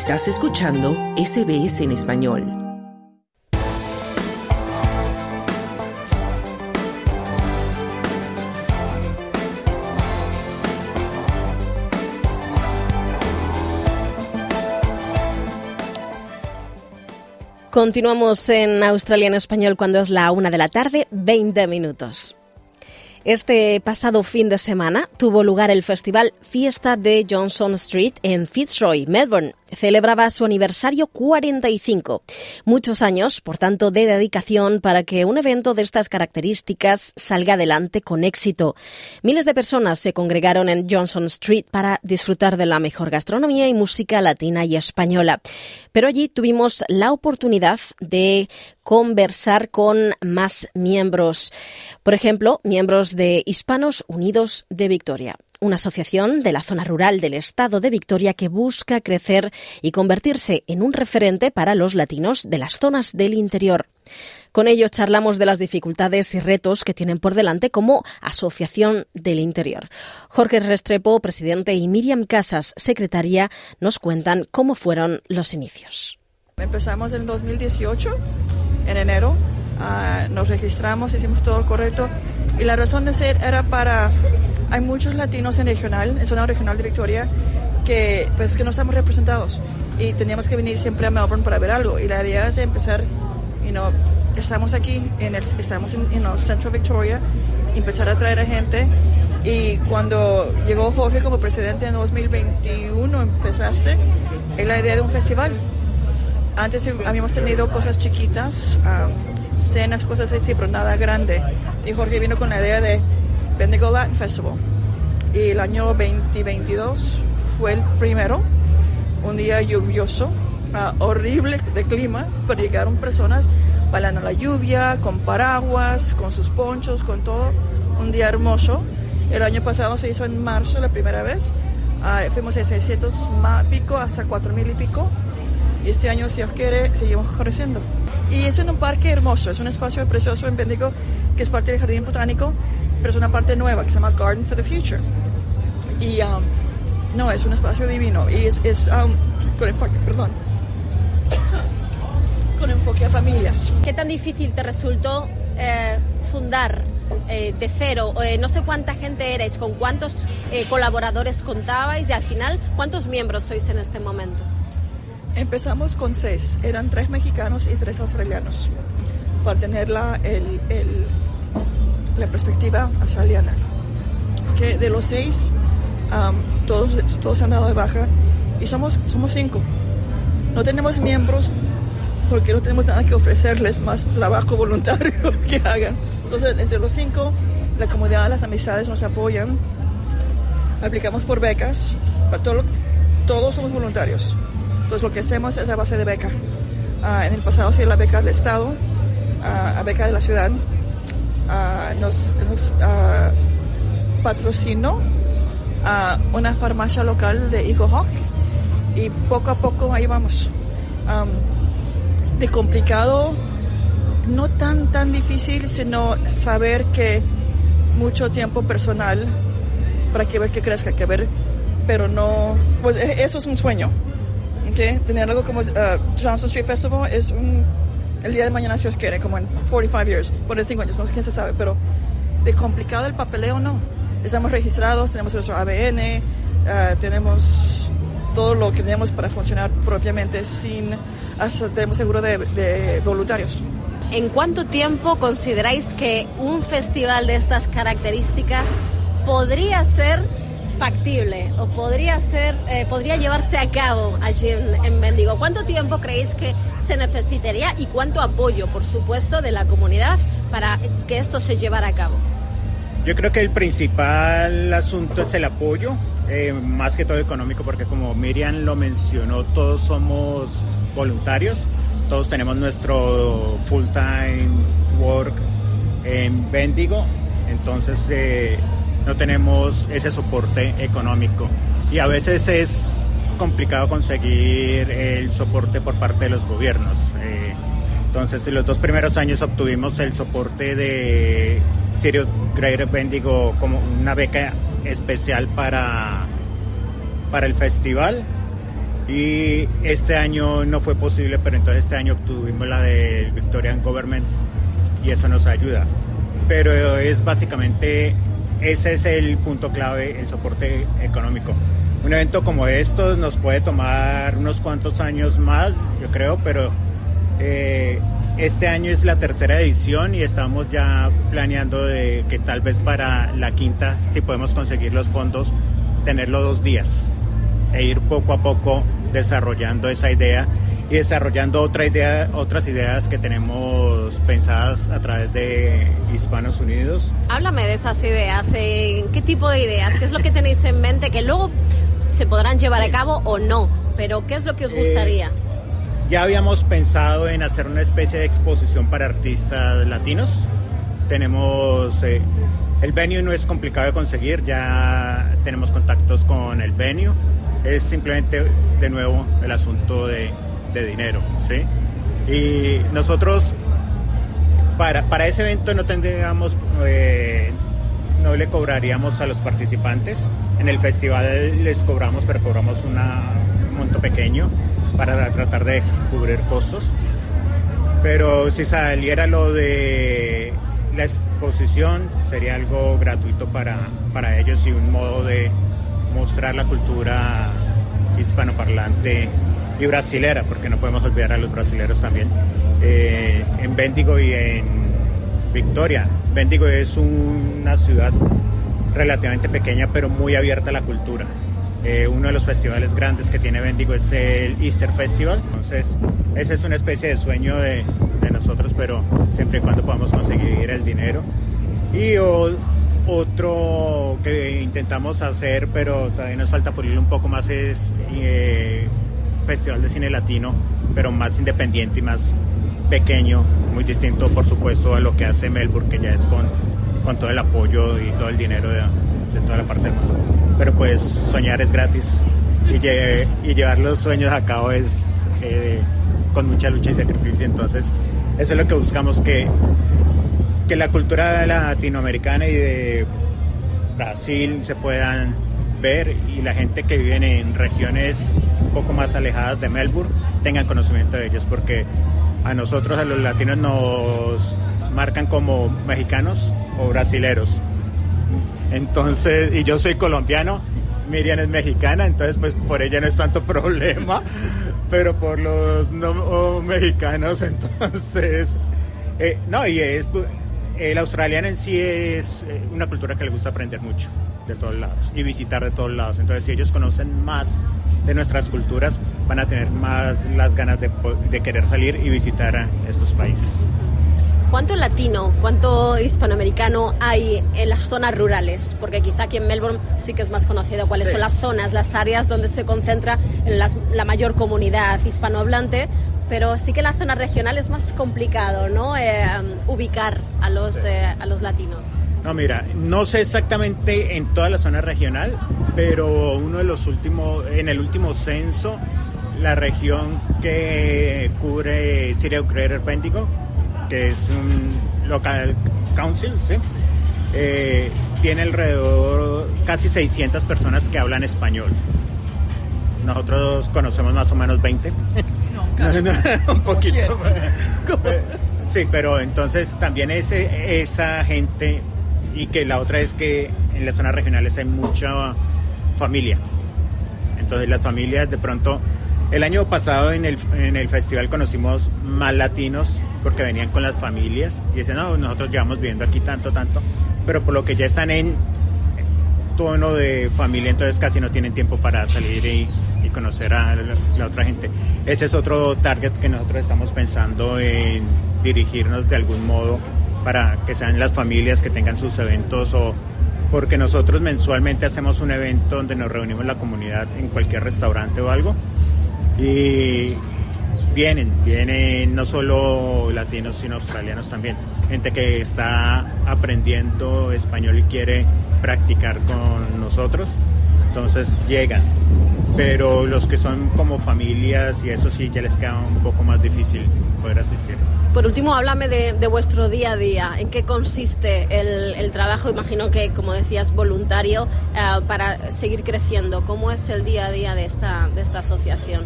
Estás escuchando SBS en español. Continuamos en Australia en español cuando es la una de la tarde, 20 minutos. Este pasado fin de semana tuvo lugar el festival Fiesta de Johnson Street en Fitzroy, Melbourne. Celebraba su aniversario 45. Muchos años, por tanto, de dedicación para que un evento de estas características salga adelante con éxito. Miles de personas se congregaron en Johnson Street para disfrutar de la mejor gastronomía y música latina y española. Pero allí tuvimos la oportunidad de conversar con más miembros. Por ejemplo, miembros de Hispanos Unidos de Victoria una asociación de la zona rural del estado de Victoria que busca crecer y convertirse en un referente para los latinos de las zonas del interior. Con ellos charlamos de las dificultades y retos que tienen por delante como Asociación del Interior. Jorge Restrepo, presidente, y Miriam Casas, secretaria, nos cuentan cómo fueron los inicios. Empezamos en 2018, en enero. Ah, nos registramos, hicimos todo correcto. Y la razón de ser era para hay muchos latinos en regional, en zona regional de Victoria, que pues que no estamos representados y teníamos que venir siempre a Melbourne para ver algo. Y la idea es empezar, you know, estamos aquí, en el, estamos en el Central Victoria, empezar a traer a gente. Y cuando llegó Jorge como presidente en 2021, empezaste, es la idea de un festival. Antes habíamos tenido cosas chiquitas, um, cenas, cosas así, pero nada grande. Y Jorge vino con la idea de Bendigo Latin Festival. Y el año 2022 fue el primero, un día lluvioso, ah, horrible de clima, pero llegaron personas bailando la lluvia, con paraguas, con sus ponchos, con todo. Un día hermoso. El año pasado se hizo en marzo la primera vez. Ah, fuimos de 600 pico hasta 4000 y pico. Y este año, si Dios quiere, seguimos creciendo. Y es en un parque hermoso, es un espacio precioso en Bendigo, que es parte del Jardín Botánico pero es una parte nueva que se llama Garden for the Future. Y um, no, es un espacio divino y es, es um, con enfoque, perdón, con enfoque a familias. ¿Qué tan difícil te resultó eh, fundar eh, de cero? Eh, no sé cuánta gente eres, con cuántos colaboradores contabais y al final, ¿cuántos miembros sois en este momento? Empezamos con seis, eran tres mexicanos y tres australianos, para tener la, la perspectiva australiana. Que de los seis, todos, todos han dado de baja y somos, somos cinco. No tenemos miembros porque no tenemos nada que ofrecerles más trabajo voluntario que hagan. Entonces, entre los cinco, la comunidad, las amistades nos apoyan. Aplicamos por becas. Para todo todos somos voluntarios. Entonces, lo que hacemos es a base de beca. Ah, en el pasado se la beca del Estado, uh, a beca de la ciudad nos, patrocinó a una farmacia local de Eagle Hawk y poco a poco ahí vamos. de complicado, no tan tan difícil, sino saber que mucho tiempo personal para que ver que crezca, que ver, pero no, pues e, eso es un sueño. Okay? Tener algo como uh, Johnson Street Festival es un el día de mañana si os quiere, como en 45 years, por 5 años, no sé quién se sabe, pero de complicado el papeleo no. Estamos registrados, tenemos nuestro ABN, eh, tenemos todo lo que tenemos para funcionar propiamente sin, hasta tenemos seguro de, de voluntarios. ¿En cuánto tiempo consideráis que un festival de estas características podría ser factible o podría ser, eh, podría llevarse a cabo allí en, en Bendigo? ¿Cuánto tiempo creéis que se necesitaría y cuánto apoyo, por supuesto, de la comunidad para que esto se llevara a cabo? Yo creo que el principal asunto es el apoyo, eh, más que todo económico, porque como Miriam lo mencionó, todos somos voluntarios, todos tenemos nuestro full-time work en Bendigo, entonces eh, no tenemos ese soporte económico y a veces es complicado conseguir el soporte por parte de los gobiernos. Eh, entonces, en los dos primeros años obtuvimos el soporte de Sirius Greater Bendigo como una beca especial para, para el festival Y este año no fue posible, pero entonces este año obtuvimos la de Victorian Government y eso nos ayuda. Pero es básicamente, ese es el punto clave, el soporte económico. Un evento como estos nos puede tomar unos cuantos años más, yo creo, pero eh, este año es la tercera edición y estamos ya planeando de que tal vez para la quinta, si podemos conseguir los fondos, tenerlo dos días e ir poco a poco desarrollando esa idea y desarrollando otra idea, otras ideas que tenemos pensadas a través de Hispanos Unidos. Háblame de esas ideas, eh, ¿qué tipo de ideas? ¿Qué es lo que tenéis en mente que luego se podrán llevar a cabo o no? Pero ¿qué es lo que os gustaría? Eh, ya habíamos pensado en hacer una especie de exposición para artistas latinos. Tenemos eh, el venue no es complicado de conseguir, ya tenemos contactos con el venue. Es simplemente de nuevo el asunto de, dinero, ¿sí? Y nosotros para, para ese evento no tendríamos, eh, no le cobraríamos a los participantes. En el festival les cobramos, pero cobramos un monto pequeño para tratar de cubrir costos. Pero si saliera lo de la exposición, sería algo gratuito para, para ellos y un modo de mostrar la cultura hispanoparlante y brasilera, porque no podemos olvidar a los brasileros también, eh, en Bendigo y en Victoria. Bendigo es una ciudad relativamente pequeña, pero muy abierta a la cultura. Eh, uno de los festivales grandes que tiene Bendigo es el Easter Festival. Entonces, ese es una especie de sueño de, nosotros, pero siempre y cuando podamos conseguir el dinero. Y otro que intentamos hacer, pero todavía nos falta pulirlo un poco más, es eh, Festival de Cine Latino, pero más independiente y más pequeño, muy distinto, por supuesto, a lo que hace Melbourne, que ya es con, con todo el apoyo y todo el dinero de, toda la parte del mundo pero pues soñar es gratis y, y llevar los sueños a cabo es eh, con mucha lucha y sacrificio. Entonces, eso es lo que buscamos, que, que la cultura latinoamericana y de Brasil se puedan ver y la gente que vive en regiones un poco más alejadas de Melbourne tengan conocimiento de ellos, porque a nosotros, a los latinos, nos marcan como mexicanos o brasileros. Entonces, y yo soy colombiano, Miriam es mexicana, entonces pues por ella no es tanto problema, pero por los no mexicanos, entonces, eh, no, y es, el australiano en sí es eh, una cultura que le gusta aprender mucho de todos lados y visitar de todos lados, entonces si ellos conocen más de nuestras culturas, van a tener más las ganas de, de querer salir y visitar a estos países. ¿Cuánto latino, cuánto hispanoamericano hay en las zonas rurales? Porque quizá aquí en Melbourne sí que es más conocido cuáles son las zonas, las áreas donde se concentra la mayor comunidad hispanohablante, pero sí que en la zona regional es más complicado, ¿no? Eh, ubicar a los, eh, a los latinos. No, mira, no sé exactamente en toda la zona regional, pero uno de los últimos, en el último censo, la región que cubre Siria Greater Bendigo que es un local council, ¿sí? Eh, tiene alrededor casi 600 personas que hablan español. Nosotros conocemos más o menos 20. No, un poquito. sí, pero entonces también ese, esa gente y que la otra es que en las zonas regionales hay mucha familia. Entonces las familias de pronto el año pasado en el, en el festival conocimos más latinos porque venían con las familias y decían, no, nosotros llevamos viviendo aquí tanto, tanto, pero por lo que ya están en tono de familia, entonces casi no tienen tiempo para salir y, conocer a la, otra gente. Ese es otro target que nosotros estamos pensando en dirigirnos de algún modo para que sean las familias que tengan sus eventos o porque nosotros mensualmente hacemos un evento donde nos reunimos la comunidad en cualquier restaurante o algo y vienen, vienen no solo latinos, sino australianos también. Gente que está aprendiendo español y quiere practicar con nosotros. entonces llegan. Pero los que son como familias y eso sí ya les queda un poco más difícil poder asistir. Por último, háblame de, vuestro día a día. ¿En qué consiste el, trabajo? Imagino que, como decías, voluntario eh, para seguir creciendo. ¿Cómo es el día a día de esta, de esta asociación?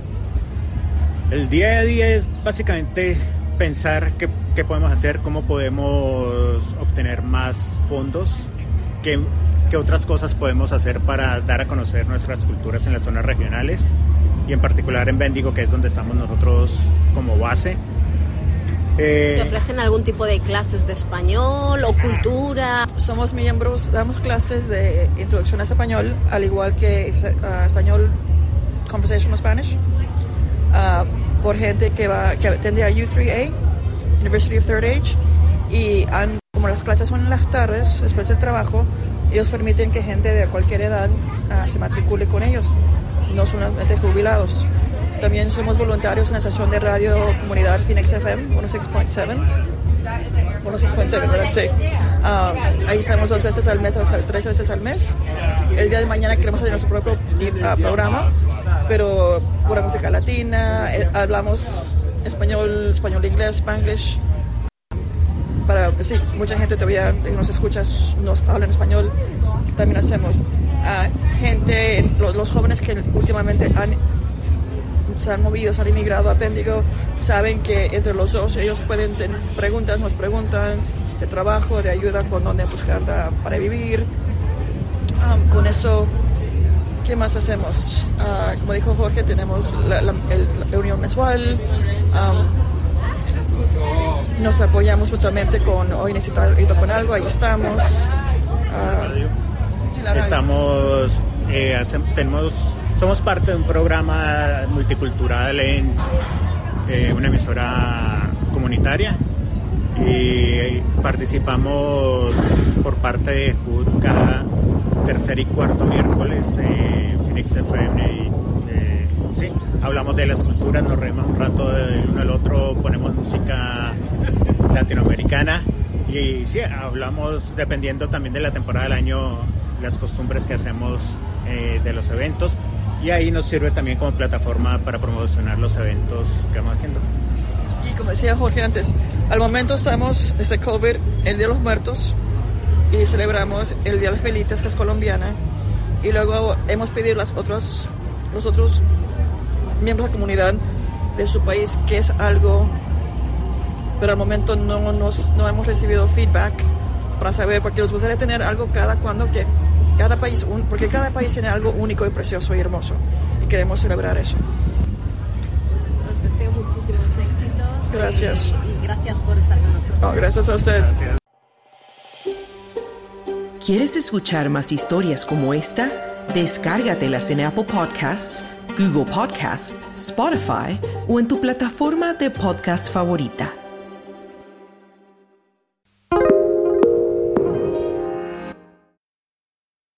El día a día es básicamente pensar qué, qué podemos hacer, cómo podemos obtener más fondos, qué, qué otras cosas podemos hacer para dar a conocer nuestras culturas en las zonas regionales y en particular en Bendigo, que es donde estamos nosotros como base. ¿Se eh, ofrecen algún tipo de clases de español o cultura? Somos miembros, damos clases de introducción a español, al igual que uh, español Conversational Spanish, uh, por gente que, va, que atende a U3A, University of Third Age, y como las clases son en las tardes, después del trabajo, ellos permiten que gente de cualquier edad uh, se matricule con ellos, no solamente jubilados. También somos voluntarios en la estación de radio comunidad Phoenix FM 106.7. 106.7, ¿verdad? Sí. Ah, ahí estamos dos veces al mes, tres veces al mes. El día de mañana queremos hacer nuestro propio uh, programa, pero pura música latina, eh, hablamos español, español, inglés, spanglish. Para, pues sí, mucha gente todavía nos escucha, nos habla en español. También hacemos a gente, los, los jóvenes que últimamente han se han movido, se han inmigrado a Péndigo, saben que entre los dos ellos pueden tener preguntas, nos preguntan de trabajo, de ayuda con dónde buscar para vivir. con eso, ¿qué más hacemos? Ah, como dijo Jorge, tenemos la, reunión mensual. nos apoyamos mutuamente con Hoy Necesito con Algo, ahí estamos. Ah, estamos, eh, tenemos somos parte de un programa multicultural en eh, una emisora comunitaria y participamos por parte de HUD cada tercer y cuarto miércoles en Phoenix FM y eh, sí, hablamos de las culturas, nos reímos un rato del uno al otro, ponemos música latinoamericana y sí, hablamos dependiendo también de la temporada del año, las costumbres que hacemos eh, de los eventos y ahí nos sirve también como plataforma para promocionar los eventos que vamos haciendo. Y como decía Jorge antes, al momento estamos desde COVID, el Día de los Muertos, y celebramos el Día de las Velitas, que es colombiana, y luego hemos pedido las otras, los otros miembros de la comunidad de su país que es algo, pero al momento no, nos, no hemos recibido feedback para saber, porque nos gustaría tener algo cada cuando que cada país, porque cada país tiene algo único y precioso y hermoso y queremos celebrar eso. Os deseo muchísimos éxitos. Gracias. Y, gracias por estar con nosotros. gracias a usted. ¿Quieres escuchar más historias como esta? Descárgatelas en Apple Podcasts, Google Podcasts, Spotify o en tu plataforma de podcast favorita.